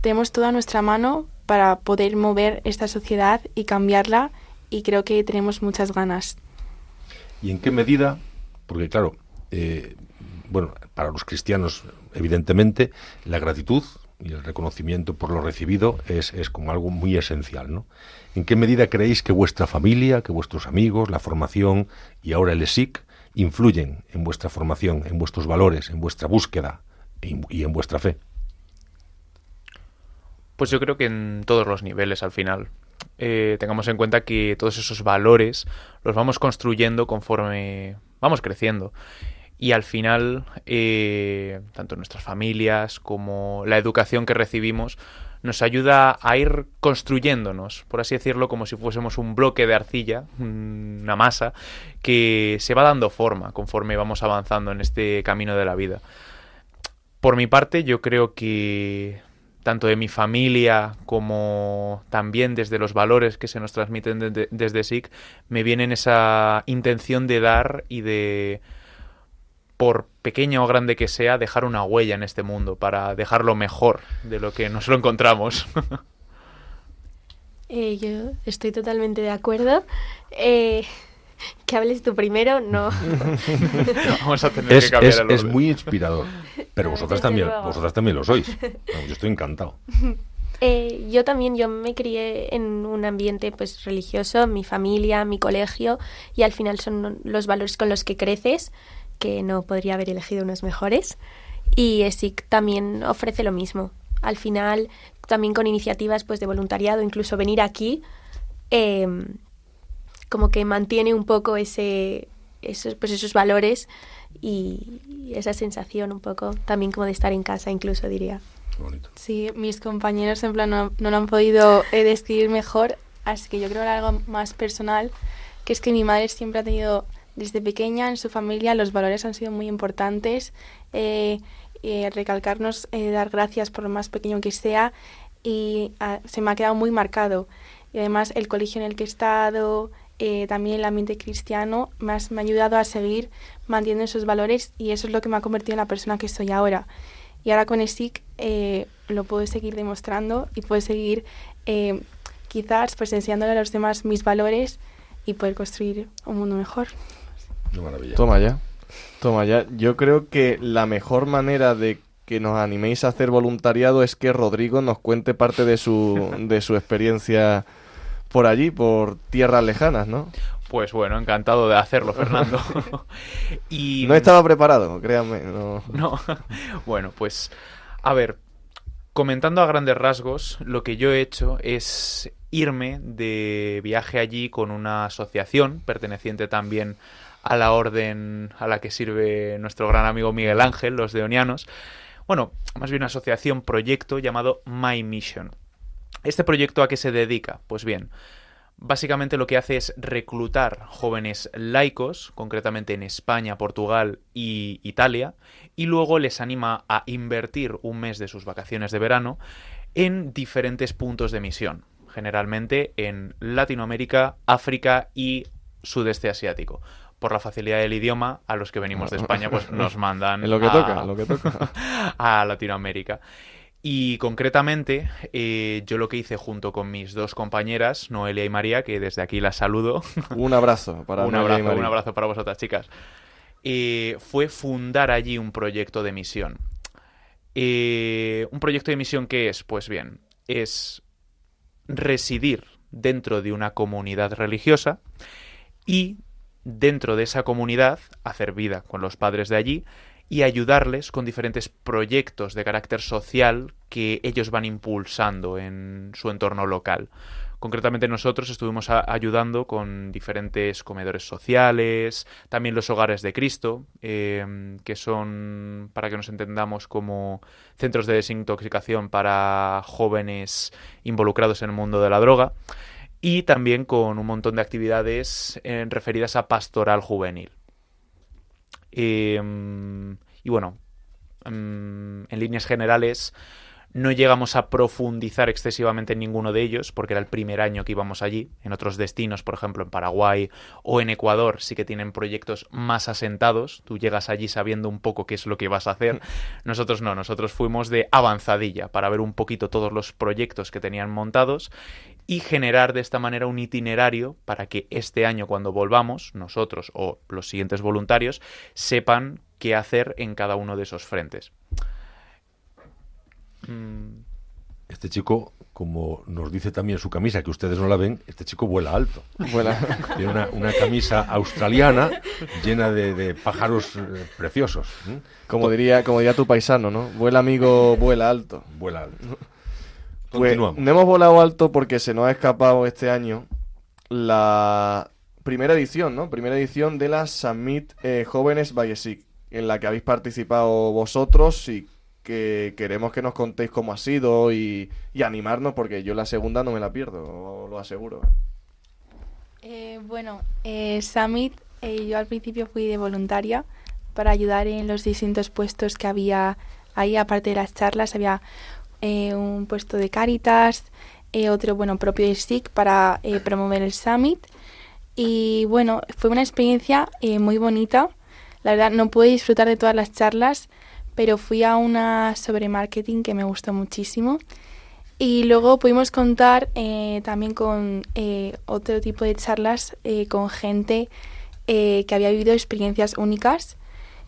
tenemos toda nuestra mano para poder mover esta sociedad y cambiarla y creo que tenemos muchas ganas. ¿Y en qué medida? Porque claro, eh, bueno, para los cristianos, evidentemente, la gratitud y el reconocimiento por lo recibido es, es como algo muy esencial, ¿no? ¿En qué medida creéis que vuestra familia, que vuestros amigos, la formación y ahora el ESIC influyen en vuestra formación, en vuestros valores, en vuestra búsqueda y en vuestra fe? Pues yo creo que en todos los niveles al final. Eh, tengamos en cuenta que todos esos valores los vamos construyendo conforme vamos creciendo. Y al final, eh, tanto nuestras familias como la educación que recibimos nos ayuda a ir construyéndonos, por así decirlo, como si fuésemos un bloque de arcilla, una masa, que se va dando forma conforme vamos avanzando en este camino de la vida. Por mi parte, yo creo que tanto de mi familia como también desde los valores que se nos transmiten desde SIC, me vienen esa intención de dar y de por pequeña o grande que sea, dejar una huella en este mundo, para dejarlo mejor de lo que nos lo encontramos. Eh, yo estoy totalmente de acuerdo. Eh, que hables tú primero, no. Vamos a tener que cambiar es, es muy inspirador. Pero vosotras también, vosotras también lo sois. yo estoy encantado. Eh, yo también, yo me crié en un ambiente pues religioso, mi familia, mi colegio, y al final son los valores con los que creces que no podría haber elegido unos mejores. Y ESIC también ofrece lo mismo. Al final, también con iniciativas pues, de voluntariado, incluso venir aquí, em, como que mantiene un poco ese, esos, pues esos valores y, esa sensación un poco también como de estar en casa, incluso diría. Sí, mis compañeros en plan no, no lo han podido eh, describir mejor, así que yo creo que algo más personal, que es que mi madre siempre ha tenido desde pequeña en su familia los valores han sido muy importantes. Eh, eh, recalcarnos, eh, dar gracias por lo más pequeño que sea y ah, se me ha quedado muy marcado. Y además el colegio en el que he estado, eh, también el ambiente cristiano, me, has- me ha ayudado a seguir manteniendo esos valores y eso es lo que me ha convertido en la persona que soy ahora. Y ahora con ESIC eh, lo puedo seguir demostrando y puedo seguir eh, quizás enseñándole a los demás mis valores y poder construir un mundo mejor. Maravilla. Toma ya. Toma ya. Yo creo que la mejor manera de que nos animéis a hacer voluntariado es que Rodrigo nos cuente parte de su, de su experiencia por allí, por tierras lejanas, ¿no? Pues bueno, encantado de hacerlo, Fernando. y No estaba preparado, créanme. No. No. bueno, pues a ver, comentando a grandes rasgos, lo que yo he hecho es irme de viaje allí con una asociación perteneciente también a la orden a la que sirve nuestro gran amigo Miguel Ángel, los deonianos. Bueno, más bien una asociación proyecto llamado My Mission. ¿Este proyecto a qué se dedica? Pues bien, básicamente lo que hace es reclutar jóvenes laicos, concretamente en España, Portugal y Italia, y luego les anima a invertir un mes de sus vacaciones de verano en diferentes puntos de misión, generalmente en Latinoamérica, África y sudeste asiático. Por la facilidad del idioma, a los que venimos de España, pues nos mandan En lo que a- toca, en lo que toca. a Latinoamérica. Y concretamente, eh, yo lo que hice junto con mis dos compañeras, Noelia y María, que desde aquí las saludo. Un abrazo para un y María. un abrazo para vosotras, chicas. Eh, fue fundar allí un proyecto de misión. Eh, un proyecto de misión que es, pues bien, es residir dentro de una comunidad religiosa y dentro de esa comunidad hacer vida con los padres de allí y ayudarles con diferentes proyectos de carácter social que ellos van impulsando en su entorno local. Concretamente nosotros estuvimos ayudando con diferentes comedores sociales, también los hogares de Cristo, eh, que son, para que nos entendamos, como centros de desintoxicación para jóvenes involucrados en el mundo de la droga, y también con un montón de actividades eh, referidas a pastoral juvenil. Eh, y bueno, mm, en líneas generales no llegamos a profundizar excesivamente en ninguno de ellos, porque era el primer año que íbamos allí. En otros destinos, por ejemplo, en Paraguay o en Ecuador, sí que tienen proyectos más asentados. Tú llegas allí sabiendo un poco qué es lo que vas a hacer. Nosotros no, nosotros fuimos de avanzadilla para ver un poquito todos los proyectos que tenían montados y generar de esta manera un itinerario para que este año cuando volvamos, nosotros o los siguientes voluntarios, sepan qué hacer en cada uno de esos frentes. Mm, Este chico, como nos dice también su camisa, que ustedes no la ven, este chico vuela alto. Vuela. Tiene una, una camisa australiana llena de, de pájaros eh, preciosos. Como diría, como diría tu paisano, ¿no? Vuela amigo, vuela alto. Vuela alto. Pues no hemos volado alto porque se nos ha escapado este año la primera edición, ¿no? Primera edición de la Summit eh, Jóvenes Vallesic, en la que habéis participado vosotros y que queremos que nos contéis cómo ha sido y, y animarnos porque yo la segunda no me la pierdo, os lo aseguro. Eh, bueno, eh, Summit, eh, yo al principio fui de voluntaria para ayudar en los distintos puestos que había ahí, aparte de las charlas, había eh, un puesto de Caritas, eh, otro, bueno, propio de SIC para eh, promover el Summit. Y bueno, fue una experiencia eh, muy bonita. La verdad, no pude disfrutar de todas las charlas, pero fui a una sobre marketing que me gustó muchísimo. Y luego pudimos contar eh, también con eh, otro tipo de charlas con gente que había vivido experiencias únicas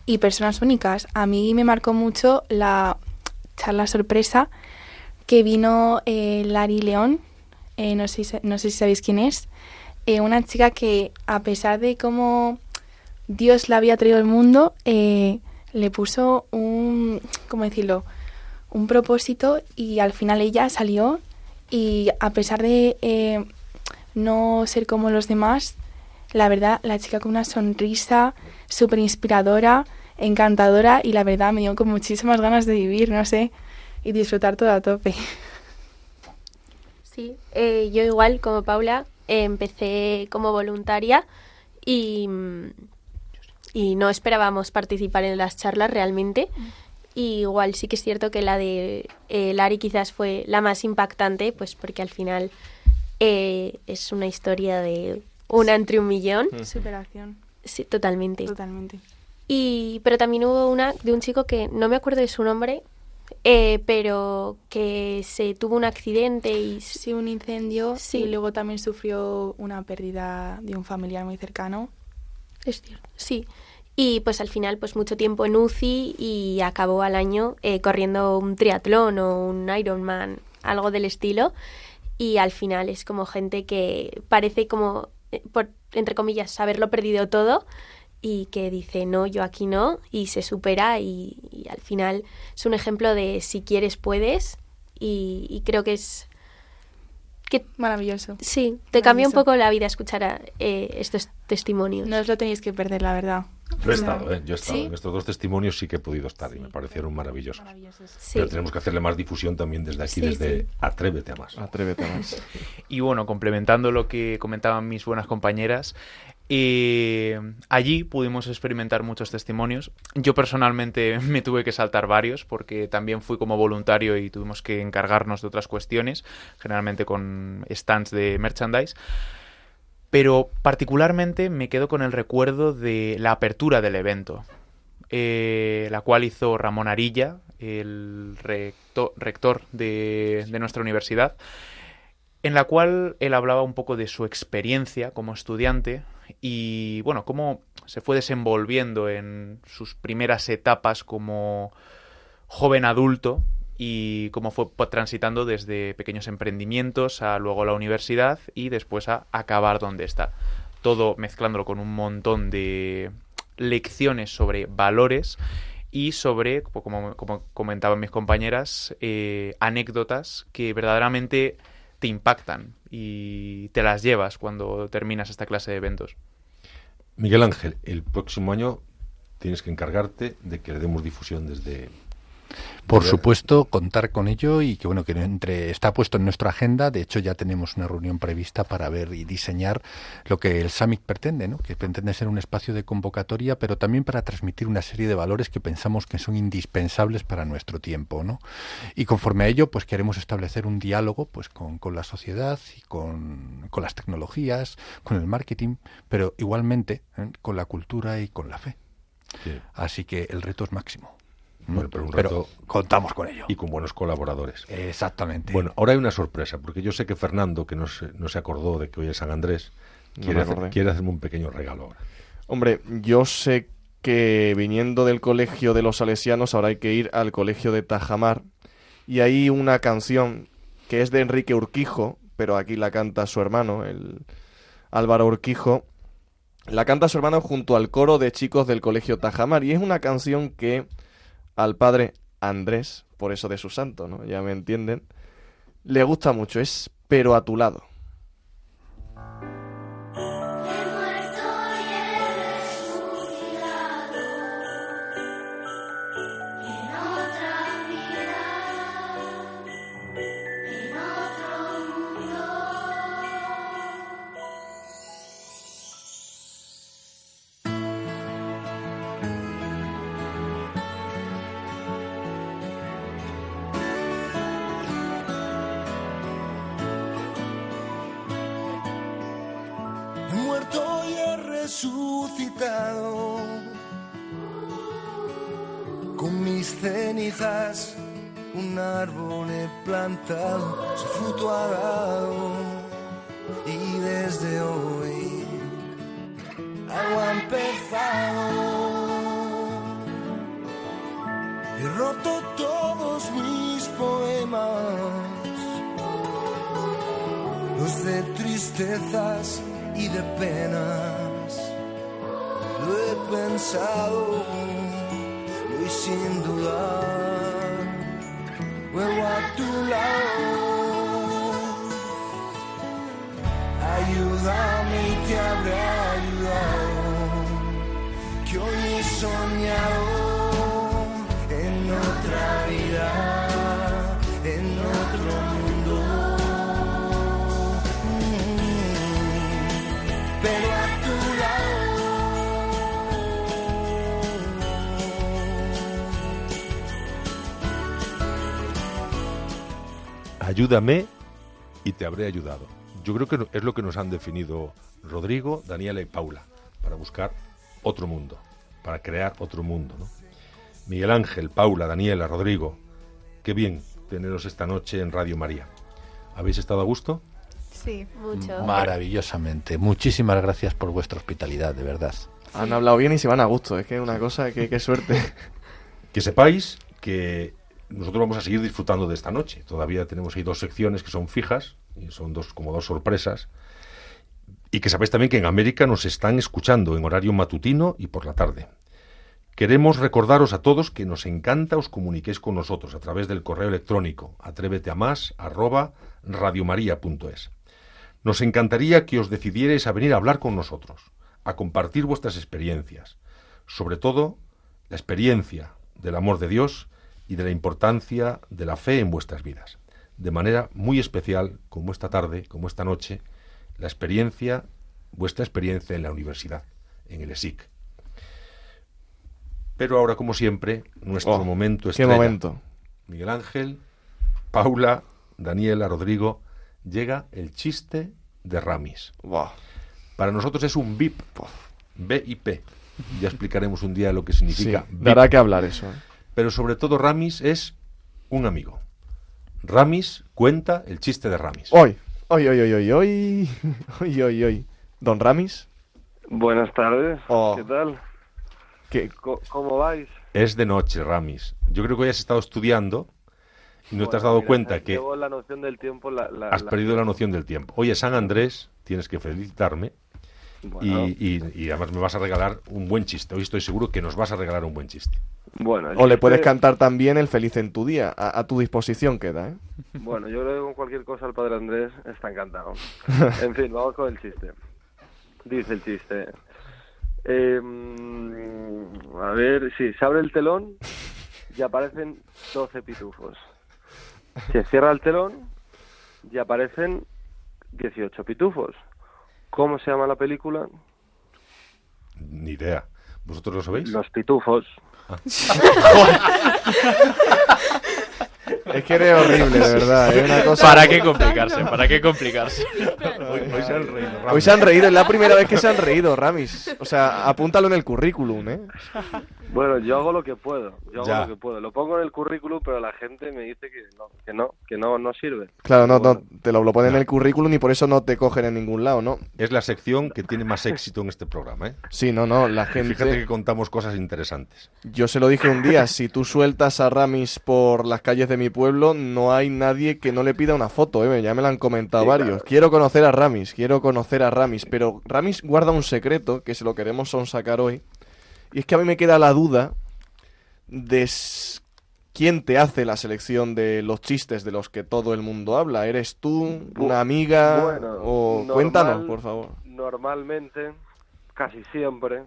y personas únicas. A mí me marcó mucho la charla sorpresa que vino eh, Lari León, eh, no, sé, si- no sé si sabéis quién es, eh, una chica que a pesar de cómo Dios la había traído al mundo, eh, le puso un, ¿cómo decirlo? un propósito y al final ella salió y a pesar de eh, no ser como los demás, la verdad, la chica con una sonrisa súper inspiradora, encantadora y la verdad me dio con muchísimas ganas de vivir, no sé, y disfrutar todo a tope. Sí, eh, yo igual como Paula eh, empecé como voluntaria y, y no esperábamos participar en las charlas realmente. Y igual sí que es cierto que la de eh, Lari quizás fue la más impactante, pues porque al final eh, es una historia de una entre un millón. Superación. Sí, totalmente. Totalmente. Y, pero también hubo una de un chico que no me acuerdo de su nombre, eh, pero que se tuvo un accidente y Sí, un incendio Sí. y luego también sufrió una pérdida de un familiar muy cercano. Es cierto. Sí. Y pues al final, pues mucho tiempo en UCI y acabó al año eh, corriendo un triatlón o un Ironman, algo del estilo. Y al final es como gente que parece como, eh, por, entre comillas, haberlo perdido todo y que dice, no, yo aquí no, y se supera y, y al final es un ejemplo de si quieres, puedes. Y, y creo que es... Que, Maravilloso. sí, te cambia un Maravilloso. poco la vida escuchar a, eh, estos testimonios. No os lo tenéis que perder, la verdad. Yo he estado, ¿eh? Yo he estado. ¿Sí? En estos dos testimonios sí que he podido estar y me parecieron maravillosos. Maravillosos. Sí. Pero tenemos que hacerle más difusión también desde aquí, Sí, desde sí. Atrévete a más. Atrévete más. Y bueno, complementando lo que comentaban mis buenas compañeras, eh, allí pudimos experimentar muchos testimonios. Yo personalmente me tuve que saltar varios porque también fui como voluntario y tuvimos que encargarnos de otras cuestiones, generalmente con stands de merchandise. Pero particularmente me quedo con el recuerdo de la apertura del evento, eh, la cual hizo Ramón Arilla, el recto- rector de nuestra universidad, en la cual él hablaba un poco de su experiencia como estudiante y, bueno, cómo se fue desenvolviendo en sus primeras etapas como joven adulto y cómo fue transitando desde pequeños emprendimientos a luego la universidad y después a acabar donde está. Todo mezclándolo con un montón de lecciones sobre valores y sobre, como, como comentaban mis compañeras, eh, anécdotas que verdaderamente te impactan y te las llevas cuando terminas esta clase de eventos. Miguel Ángel, el próximo año tienes que encargarte de que le demos difusión desde... Por supuesto, contar con ello y que bueno que entre está puesto en nuestra agenda. De hecho, ya tenemos una reunión prevista para ver y diseñar lo que el Summit pretende, ¿no? Que pretende ser un espacio de convocatoria, pero también para transmitir una serie de valores que pensamos que son indispensables para nuestro tiempo, ¿no? Y conforme a ello, pues queremos establecer un diálogo, pues con, con la sociedad y con, con las tecnologías, con el marketing, pero igualmente ¿eh? con la cultura y con la fe. Sí. Así que el reto es máximo. ¿No? Bueno, pero un reto- contamos con ello. Y con buenos colaboradores. Exactamente. Bueno, ahora hay una sorpresa, porque yo sé que Fernando, que no se, no se acordó de que hoy es San Andrés, No quiere, me hacer- acordé. quiere hacerme un pequeño regalo ahora. Hombre, yo sé que viniendo del colegio de los salesianos ahora hay que ir al colegio de Tajamar y hay una canción que es de Enrique Urquijo, pero aquí la canta su hermano, el Álvaro Urquijo. La canta su hermano junto al coro de chicos del colegio Tajamar y es una canción que al padre Andrés, por eso de su santo, ¿no? Ya me entienden, le gusta mucho, es Pero a tu lado. Plantado, su fruto ha dado. Y desde hoy algo ha empezado. He roto todos mis poemas los de tristezas y de penas. Lo he pensado y sin dudar ayúdame y te habré ayudado. Yo creo que es lo que nos han definido Rodrigo, Daniela y Paula, para buscar otro mundo, para crear otro mundo. ¿no? Miguel Ángel, Paula, Daniela, Rodrigo, qué bien teneros esta noche en Radio María. ¿Habéis estado a gusto? Sí, mucho. Maravillosamente. Muchísimas gracias por vuestra hospitalidad, de verdad. Han hablado bien y se van a gusto. Es que es una cosa que qué suerte. Que sepáis que nosotros vamos a seguir disfrutando de esta noche. Todavía tenemos ahí dos secciones que son fijas, y son dos, como dos sorpresas. Y que sabéis también que en América nos están escuchando en horario matutino y por la tarde. Queremos recordaros a todos que nos encanta os comuniquéis con nosotros a través del correo electrónico atrévete a más. Nos encantaría que os decidierais a venir a hablar con nosotros, a compartir vuestras experiencias, sobre todo la experiencia del amor de Dios y de la importancia de la fe en vuestras vidas. De manera muy especial, como esta tarde, como esta noche, la experiencia, vuestra experiencia en la universidad, en el ESIC. Pero ahora, como siempre, nuestro Oh, momento ¿Qué momento? Miguel Ángel, Paula, Daniela, Rodrigo, llega el chiste de Ramis. Para nosotros es un VIP, BIP. Ya explicaremos un día lo que significa Sí, VIP. dará que hablar eso. ¿eh? Pero sobre todo Ramis es un amigo. Ramis cuenta el chiste de Ramis. Hoy, hoy, hoy, hoy, hoy, hoy, hoy, hoy, hoy. Don Ramis, Buenas tardes, Oh. ¿qué tal? que ¿Cómo vais? Es de noche, Ramis. Yo creo que hoy has estado estudiando y no te has dado mira, cuenta que Llevo la noción del tiempo, la... la- has la- perdido la noción del tiempo. Hoy es San Andrés, tienes que felicitarme Bueno, y, y- y además me vas a regalar un buen chiste. Hoy estoy seguro que nos vas a regalar un buen chiste. bueno, o le puedes cantar también el feliz en tu día. A, a tu disposición queda, ¿eh? Bueno, yo creo que con cualquier cosa el padre Andrés está encantado. En fin, vamos con el chiste. Dice el chiste. Eh, mm, a ver, sí, se abre el telón y aparecen 12 pitufos. Se cierra el telón y aparecen 18 pitufos. ¿Cómo se llama la película? Ni idea. ¿Vosotros lo sabéis? Los pitufos. Es que eres horrible, de verdad. Es una cosa... ¿Para qué complicarse? ¿Para qué complicarse? Hoy, hoy se han reído, Ramis. Hoy se han reído, es la primera vez que se han reído, Ramis. O sea, apúntalo en el currículum, ¿eh? Bueno, yo hago lo que puedo, yo hago Ya. lo que puedo. Lo pongo en el currículum, pero la gente me dice que no, que no, que no, no sirve. Claro, no, no, te lo, lo ponen en el currículum y por eso no te cogen en ningún lado, ¿no? Es la sección que tiene más éxito en este programa. ¿eh? Sí, no, no, la Fíjate que gente... contamos cosas interesantes. Yo se lo dije un día, si tú sueltas a Ramis por las calles de mi pueblo, no hay nadie que no le pida una foto, ¿eh? Ya me lo han comentado Sí, varios. claro. Quiero conocer a Ramis, quiero conocer a Ramis, pero Ramis guarda un secreto que se lo queremos sonsacar hoy. Y es que a mí me queda la duda de quién te hace la selección de los chistes de los que todo el mundo habla. ¿Eres tú, una amiga? bueno, o normal- cuéntanos, por favor. Normalmente, casi siempre,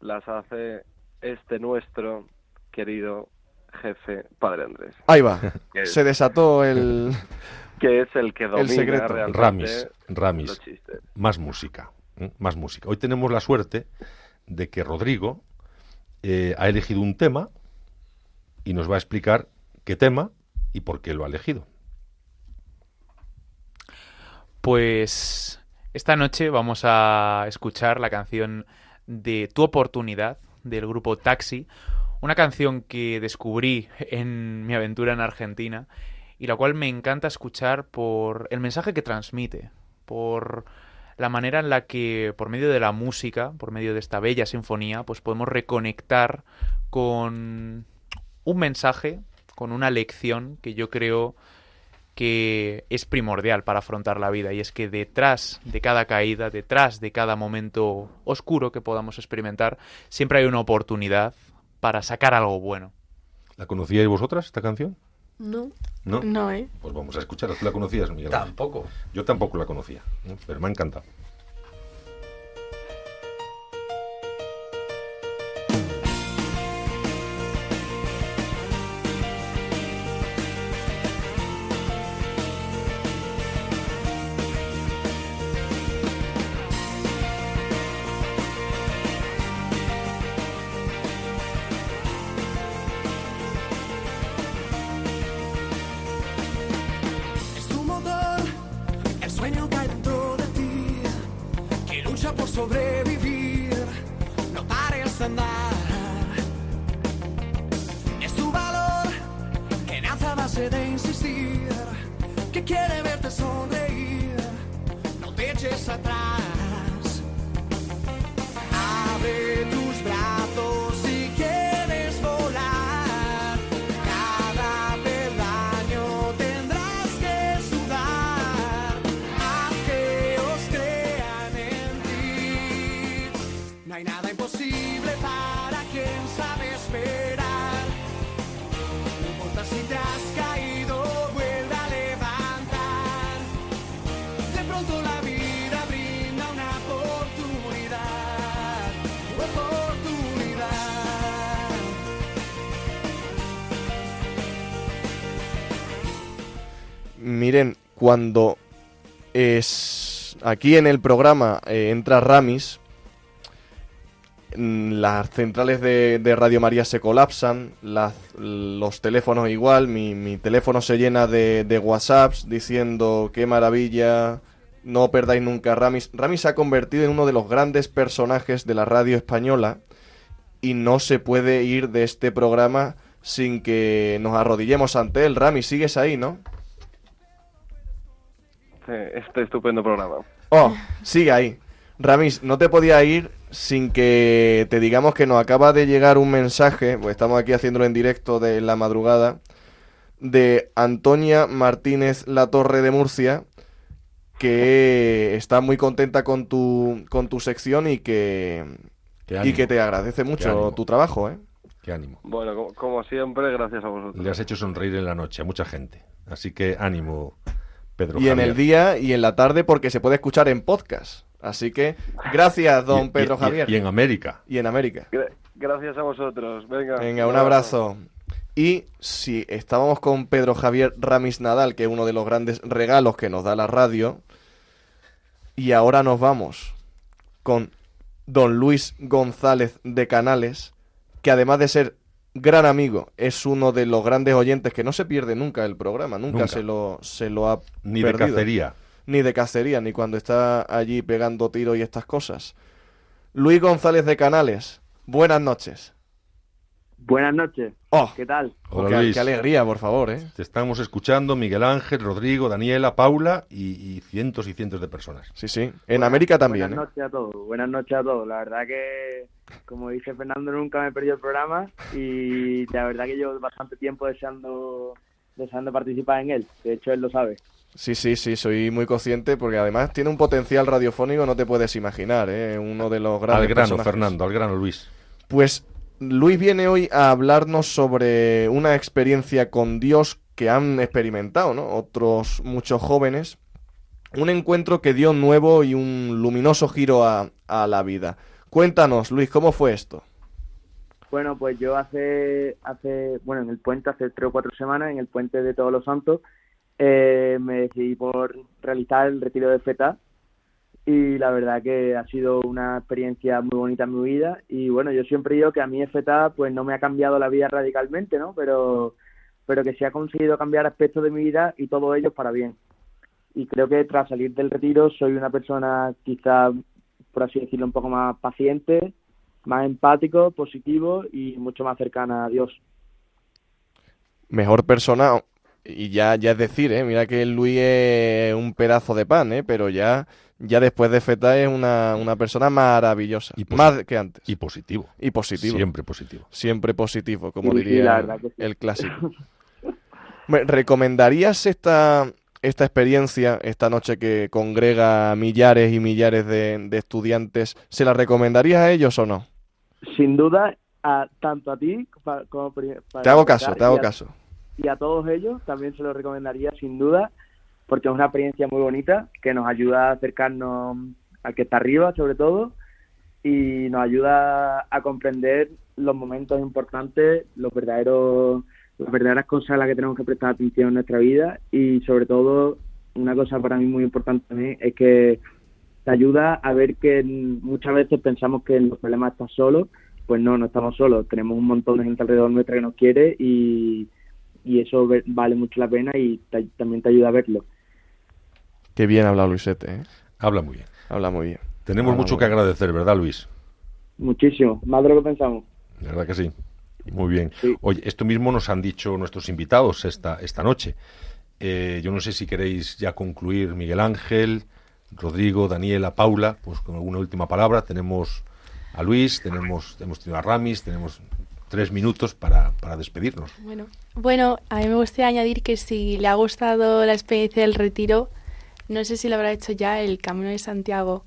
las hace este nuestro querido jefe Padre Andrés, Ahí va. Se desató el... que es el que domina secreto. realmente Ramis, Ramis. los chistes. Más música. ¿eh? Más música. Hoy tenemos la suerte de que Rodrigo eh, ha elegido un tema y nos va a explicar qué tema y por qué lo ha elegido. Pues esta noche vamos a escuchar la canción de Tu oportunidad del grupo Taxi, una canción que descubrí en mi aventura en Argentina y la cual me encanta escuchar por el mensaje que transmite, por la manera en la que por medio de la música, por medio de esta bella sinfonía, pues podemos reconectar con un mensaje, con una lección que yo creo que es primordial para afrontar la vida. Y es que detrás de cada caída, detrás de cada momento oscuro que podamos experimentar, siempre hay una oportunidad para sacar algo bueno. ¿La conocíais vosotras esta canción? No. ¿No? No, ¿eh? Pues vamos a escucharla. ¿Tú la conocías, Miguel? Tampoco. Yo tampoco la conocía, ¿eh? pero me ha encantado. Miren, cuando es aquí en el programa eh, entra Ramis, mm, las centrales de, Radio María se colapsan, los teléfonos igual, mi, teléfono se llena de, de WhatsApps diciendo qué maravilla, no perdáis nunca Ramis. Ramis se ha convertido en uno de los grandes personajes de la radio española y no se puede ir de este programa sin que nos arrodillemos ante él. Ramis, sigues ahí, ¿no? Sí, este estupendo programa. Oh, sigue ahí. Ramis, no te podía ir sin que te digamos que nos acaba de llegar un mensaje, pues estamos aquí haciéndolo en directo de la madrugada, de Antonia Martínez La Torre de Murcia, que está muy contenta con tu, con tu sección y que, y que te agradece mucho tu trabajo, ¿eh? Qué ánimo. Bueno, como, como siempre, gracias a vosotros. Le has hecho sonreír en la noche a mucha gente. Así que ánimo, Pedro Y en el día y en la tarde porque se puede escuchar en podcast. Así que gracias, don Y- Pedro y- Javier. Y en América. Y en América. Gra- gracias a vosotros. Venga. Venga, un abrazo. Y si estábamos con Pedro Javier Ramis Nadal, que es uno de los grandes regalos que nos da la radio, y ahora nos vamos con don Luis González de Canales, que además de ser gran amigo, es uno de los grandes oyentes que no se pierde nunca el programa, nunca, Nunca. Se, lo, se lo ha Ni de cacería. Ni de cacería, ni cuando está allí pegando tiros y estas cosas. Luis González de Canales, buenas noches. Buenas noches. Oh, ¿Qué tal? Hola, qué, Luis. qué alegría, por favor, ¿eh? Te estamos escuchando Miguel Ángel, Rodrigo, Daniela, Paula y, y cientos y cientos de personas. Sí, sí. En América también, Buenas ¿eh? noches a todos. Buenas noches a todos. La verdad que, como dice Fernando, nunca me he perdido el programa y la verdad que llevo bastante tiempo deseando, deseando participar en él. De hecho, él lo sabe. Sí, sí, sí, soy muy consciente porque además tiene un potencial radiofónico, no te puedes imaginar, ¿eh? Uno de los grandes Al grano, personajes. Fernando, al grano, Luis. Pues Luis viene hoy a hablarnos sobre una experiencia con Dios que han experimentado, ¿no? Otros muchos jóvenes. Un encuentro que dio un nuevo y un luminoso giro a, la vida. Cuéntanos, Luis, ¿cómo fue esto? Bueno, pues yo hace, hace, bueno, en el puente, hace tres o cuatro semanas, en el puente de Todos los Santos, eh, me decidí por realizar el retiro de FETA y la verdad que ha sido una experiencia muy bonita en mi vida y bueno, yo siempre digo que a mí FETA pues no me ha cambiado la vida radicalmente, ¿no? Pero, pero que sí ha conseguido cambiar aspectos de mi vida y todo ello para bien. Y creo que tras salir del retiro soy una persona quizá, por así decirlo, un poco más paciente, más empático, positivo y mucho más cercana a Dios. Mejor persona, y ya, ya es decir, ¿eh? Mira que Luis es un pedazo de pan, ¿eh? Pero ya, ya después de Feta es una, una persona maravillosa. Y más que antes. Y positivo. Y positivo. Siempre positivo. Siempre positivo, como Sí, diría sí. el clásico. Me- ¿Recomendarías esta, esta experiencia, esta noche que congrega a millares y millares de, de estudiantes? ¿Se la recomendarías a ellos o no? Sin duda, a, tanto a ti como para Te hago caso, te hago y a- caso. y a todos ellos también se lo recomendaría sin duda porque es una experiencia muy bonita que nos ayuda a acercarnos al que está arriba sobre todo y nos ayuda a comprender los momentos importantes, los verdaderos las verdaderas cosas a las que tenemos que prestar atención en nuestra vida y sobre todo una cosa para mí muy importante también es que te ayuda a ver que muchas veces pensamos que los problemas estás solo, pues no, no estamos solos, tenemos un montón de gente alrededor nuestra que nos quiere y, y eso vale mucho la pena y también te ayuda a verlo. Qué bien habla Luisete, ¿eh? Habla muy bien. Habla muy bien. Tenemos mucho que agradecer, ¿verdad, Luis? Muchísimo, más de lo que pensamos. La verdad que sí. Muy bien. Sí. Oye, esto mismo nos han dicho nuestros invitados esta, esta noche. Eh, yo no sé si queréis ya concluir, Miguel Ángel, Rodrigo, Daniela, Paula, pues con alguna última palabra. Tenemos a Luis, tenemos, hemos tenido a Ramis, tenemos tres minutos para, para despedirnos. Bueno, bueno, a mí me gustaría añadir que si le ha gustado la experiencia del retiro, no sé si lo habrá hecho ya el Camino de Santiago,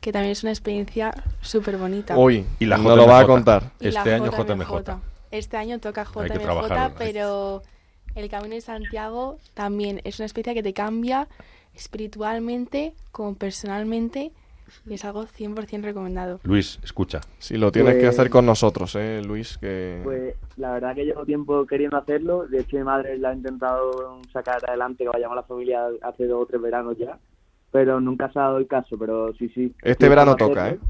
que también es una experiencia súper bonita. Hoy, Y la no lo va a contar. Este año JMJ. Este año toca Hay que JMJ, pero el Camino de Santiago también es una experiencia que te cambia espiritualmente como personalmente y es algo 100% recomendado. Luis, escucha. Sí, lo tienes que Pues- hacer con nosotros, ¿eh, Luis? Que... Pues la verdad que llevo tiempo queriendo hacerlo. De hecho, mi madre la ha intentado sacar adelante, que vayamos a la familia hace dos o tres veranos ya. Pero nunca se ha dado el caso, pero sí, sí. Este verano toca, hacerlo.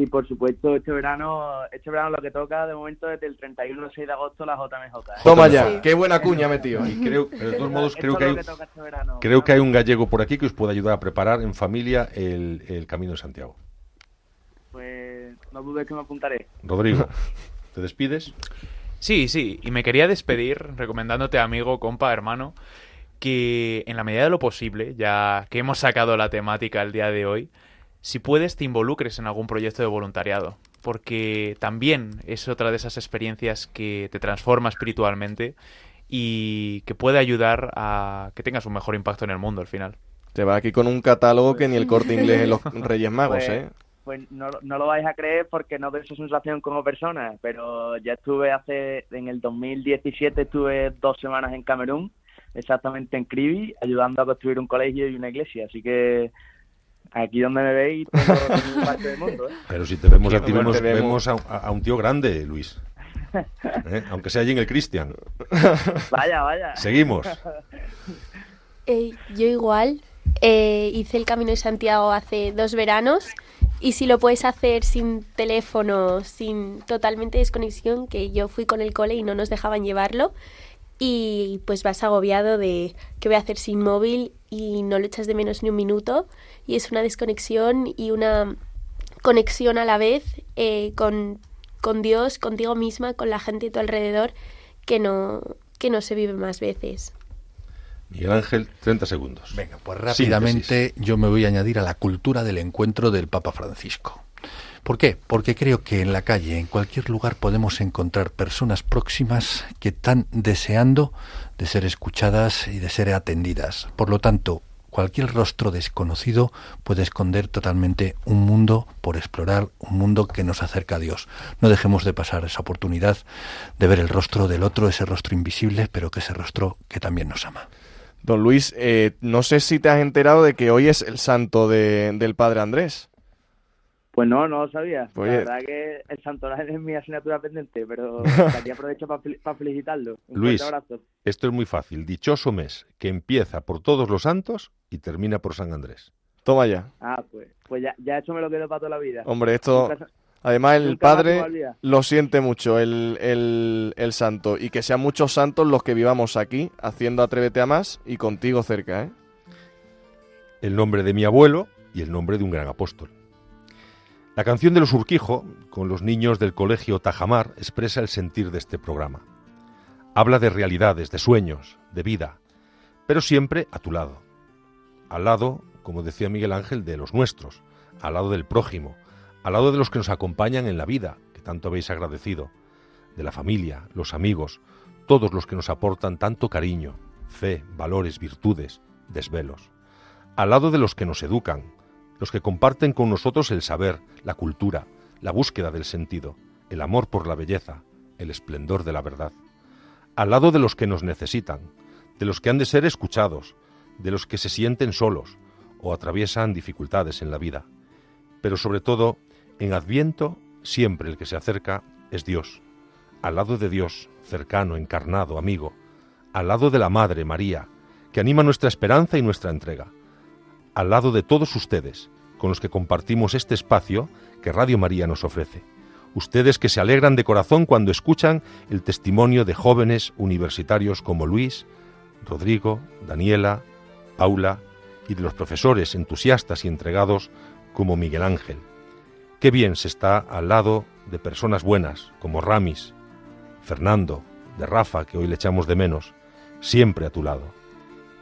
Y por supuesto, este verano, este verano lo que toca de momento desde el 31 al 6 de agosto la JMJ. ¿eh? Toma Sí. ya, qué buena cuña metido. Y creo, de todos modos, creo que, hay, que este verano. creo que hay un gallego por aquí que os puede ayudar a preparar en familia el, el Camino de Santiago. Pues no dudes que me apuntaré. Rodrigo, ¿te despides? Sí, sí, y me quería despedir recomendándote, amigo, compa, hermano, que en la medida de lo posible, ya que hemos sacado la temática el día de hoy, si puedes te involucres en algún proyecto de voluntariado, porque también es otra de esas experiencias que te transforma espiritualmente y que puede ayudar a que tengas un mejor impacto en el mundo al final. Te va aquí con un catálogo que ni el corte inglés en los Reyes Magos, Pues- ¿eh? Pues no, no lo vais a creer porque no de su sensación como persona, pero ya estuve hace, en el 2017 estuve dos semanas en Camerún, exactamente en Kribi, ayudando a construir un colegio y una iglesia, así que aquí donde me veis tengo tengo parte del mundo, ¿eh? Pero si te vemos a Qué ti, bueno vemos, te vemos. vemos a, a- a un tío grande, Luis. ¿Eh? Aunque sea allí en el Cristian. Vaya, vaya. Seguimos. Eh, yo igual eh, hice el Camino de Santiago hace dos veranos y si lo puedes hacer sin teléfono, sin totalmente desconexión, que yo fui con el cole y no nos dejaban llevarlo y pues vas agobiado de qué voy a hacer sin móvil y no lo echas de menos ni un minuto y es una desconexión y una conexión a la vez eh, con, con Dios, contigo misma, con la gente a tu alrededor que no, que no se vive más veces. Miguel Ángel, 30 segundos. Venga, pues rápidamente yo me voy a añadir a la cultura del encuentro del Papa Francisco. ¿Por qué? Porque creo que en la calle, en cualquier lugar, podemos encontrar personas próximas que están deseando de ser escuchadas y de ser atendidas. Por lo tanto, cualquier rostro desconocido puede esconder totalmente un mundo por explorar, un mundo que nos acerca a Dios. No dejemos de pasar esa oportunidad de ver el rostro del otro, ese rostro invisible, pero que ese rostro que también nos ama. Don Luis, eh, no sé si te has enterado de que hoy es el santo de- del Padre Andrés. Pues no, no lo sabía. Pues- La verdad que el santoral es mi asignatura pendiente, pero aquí aprovecho para felicitarlo. Un Luis, fuerte abrazo. esto es muy fácil. Dichoso mes que empieza por todos los santos y termina por San Andrés. Toma ya. Ah, pues, pues ya, ya eso me lo quedo para toda la vida. Hombre, esto... Además, el Padre lo siente mucho, el, el, el santo. Y que sean muchos santos los que vivamos aquí, haciendo Atrévete a Más y contigo cerca, ¿eh? El nombre de mi abuelo y el nombre de un gran apóstol. La canción de los Urquijo, con los niños del colegio Tajamar, expresa el sentir de este programa. Habla de realidades, de sueños, de vida, pero siempre a tu lado. Al lado, como decía Miguel Ángel, de los nuestros, al lado del prójimo, al lado de los que nos acompañan en la vida, que tanto habéis agradecido, de la familia, los amigos, todos los que nos aportan tanto cariño, fe, valores, virtudes, desvelos. Al lado de los que nos educan, los que comparten con nosotros el saber, la cultura, la búsqueda del sentido, el amor por la belleza, el esplendor de la verdad. Al lado de los que nos necesitan, de los que han de ser escuchados, de los que se sienten solos o atraviesan dificultades en la vida. Pero sobre todo, en Adviento, siempre el que se acerca es Dios. Al lado de Dios, cercano, encarnado, amigo. Al lado de la Madre María, que anima nuestra esperanza y nuestra entrega. Al lado de todos ustedes, con los que compartimos este espacio que Radio María nos ofrece. Ustedes que se alegran de corazón cuando escuchan el testimonio de jóvenes universitarios como Luis, Rodrigo, Daniela, Paula y de los profesores entusiastas y entregados como Miguel Ángel. Qué bien se está al lado de personas buenas como Ramis, Fernando, de Rafa, que hoy le echamos de menos, siempre a tu lado.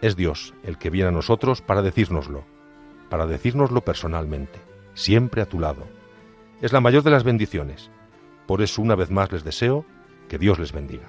Es Dios el que viene a nosotros para decírnoslo, para decírnoslo personalmente, siempre a tu lado. Es la mayor de las bendiciones. Por eso una vez más les deseo que Dios les bendiga.